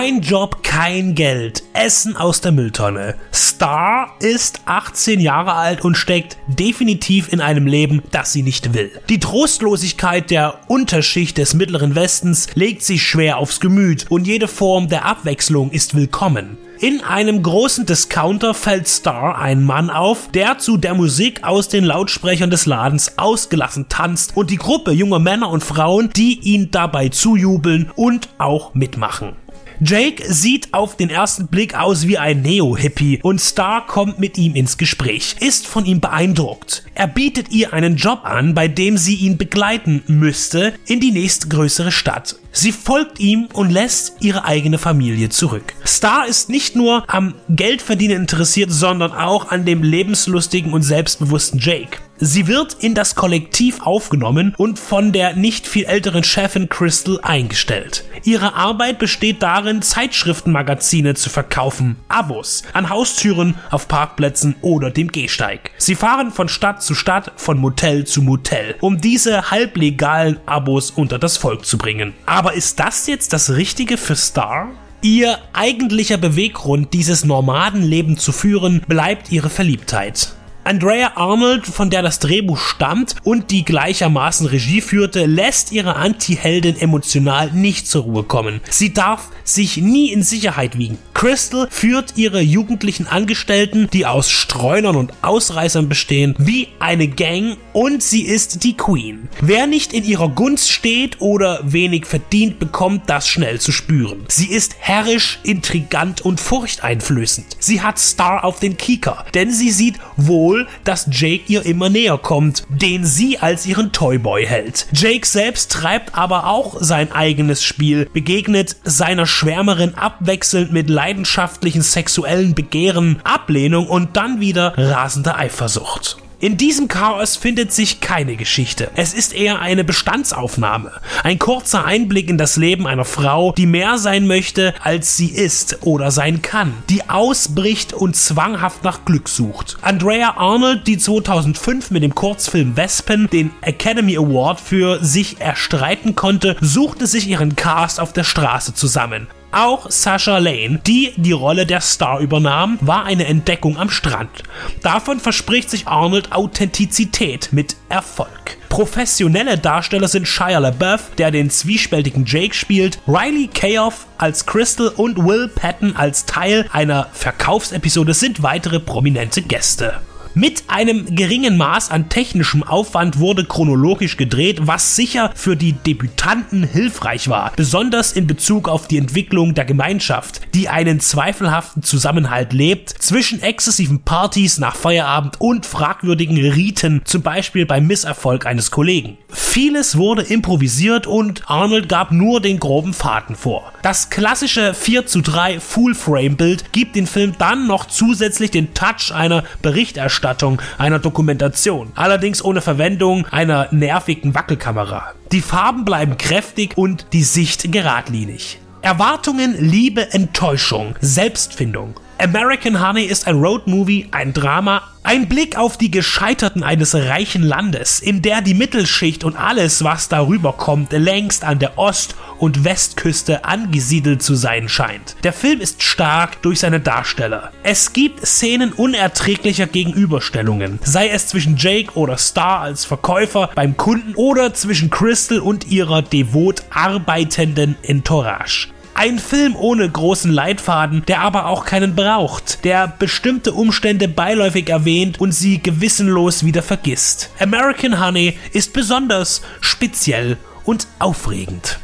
Kein Job, kein Geld. Essen aus der Mülltonne. Star ist 18 Jahre alt und steckt definitiv in einem Leben, das sie nicht will. Die Trostlosigkeit der Unterschicht des Mittleren Westens legt sich schwer aufs Gemüt und jede Form der Abwechslung ist willkommen. In einem großen Discounter fällt Star ein Mann auf, der zu der Musik aus den Lautsprechern des Ladens ausgelassen tanzt und die Gruppe junger Männer und Frauen, die ihn dabei zujubeln und auch mitmachen. Jake sieht auf den ersten Blick aus wie ein Neo-Hippie und Star kommt mit ihm ins Gespräch, ist von ihm beeindruckt. Er bietet ihr einen Job an, bei dem sie ihn begleiten müsste in die nächstgrößere Stadt. Sie folgt ihm und lässt ihre eigene Familie zurück. Star ist nicht nur am Geldverdienen interessiert, sondern auch an dem lebenslustigen und selbstbewussten Jake. Sie wird in das Kollektiv aufgenommen und von der nicht viel älteren Chefin Crystal eingestellt. Ihre Arbeit besteht darin, Zeitschriftenmagazine zu verkaufen, Abos an Haustüren, auf Parkplätzen oder dem Gehsteig. Sie fahren von Stadt zu Stadt, von Motel zu Motel, um diese halblegalen Abos unter das Volk zu bringen. Aber ist das jetzt das Richtige für Star? Ihr eigentlicher Beweggrund, dieses Nomadenleben zu führen, bleibt ihre Verliebtheit. Andrea Arnold, von der das Drehbuch stammt und die gleichermaßen Regie führte, lässt ihre Anti-Heldin emotional nicht zur Ruhe kommen. Sie darf sich nie in Sicherheit wiegen. Crystal führt ihre jugendlichen Angestellten, die aus Streunern und Ausreißern bestehen, wie eine Gang und sie ist die Queen. Wer nicht in ihrer Gunst steht oder wenig verdient, bekommt das schnell zu spüren. Sie ist herrisch, intrigant und furchteinflößend. Sie hat Star auf den Kieker, denn sie sieht wohl dass Jake ihr immer näher kommt, den sie als ihren Toyboy hält. Jake selbst treibt aber auch sein eigenes Spiel, begegnet seiner Schwärmerin abwechselnd mit leidenschaftlichen sexuellen Begehren, Ablehnung und dann wieder rasender Eifersucht. In diesem Chaos findet sich keine Geschichte. Es ist eher eine Bestandsaufnahme. Ein kurzer Einblick in das Leben einer Frau, die mehr sein möchte, als sie ist oder sein kann. Die ausbricht und zwanghaft nach Glück sucht. Andrea Arnold, die 2005 mit dem Kurzfilm Wespen den Academy Award für sich erstreiten konnte, suchte sich ihren Cast auf der Straße zusammen. Auch Sasha Lane, die die Rolle der Star übernahm, war eine Entdeckung am Strand. Davon verspricht sich Arnold Authentizität mit Erfolg. Professionelle Darsteller sind Shia LaBeouf, der den zwiespältigen Jake spielt, Riley Kayoff als Crystal und Will Patton als Teil einer Verkaufsepisode sind weitere prominente Gäste. Mit einem geringen Maß an technischem Aufwand wurde chronologisch gedreht, was sicher für die Debütanten hilfreich war, besonders in Bezug auf die Entwicklung der Gemeinschaft, die einen zweifelhaften Zusammenhalt lebt zwischen exzessiven Partys nach Feierabend und fragwürdigen Riten, zum Beispiel beim Misserfolg eines Kollegen. Vieles wurde improvisiert und Arnold gab nur den groben Faden vor. Das klassische 4 zu 3 Full-Frame-Bild gibt den Film dann noch zusätzlich den Touch einer Berichterstattung Berichterstattung, einer Dokumentation, allerdings ohne Verwendung einer nervigen Wackelkamera. Die Farben bleiben kräftig und die Sicht geradlinig. Erwartungen, Liebe, Enttäuschung, Selbstfindung. American Honey ist ein Roadmovie, ein Drama, ein Blick auf die Gescheiterten eines reichen Landes, in der die Mittelschicht und alles, was darüber kommt, längst an der Ost- und Westküste angesiedelt zu sein scheint. Der Film ist stark durch seine Darsteller. Es gibt Szenen unerträglicher Gegenüberstellungen, sei es zwischen Jake oder Star als Verkäufer beim Kunden oder zwischen Crystal und ihrer devot arbeitenden Entourage. Ein Film ohne großen Leitfaden, der aber auch keinen braucht, der bestimmte Umstände beiläufig erwähnt und sie gewissenlos wieder vergisst. American Honey ist besonders speziell und aufregend.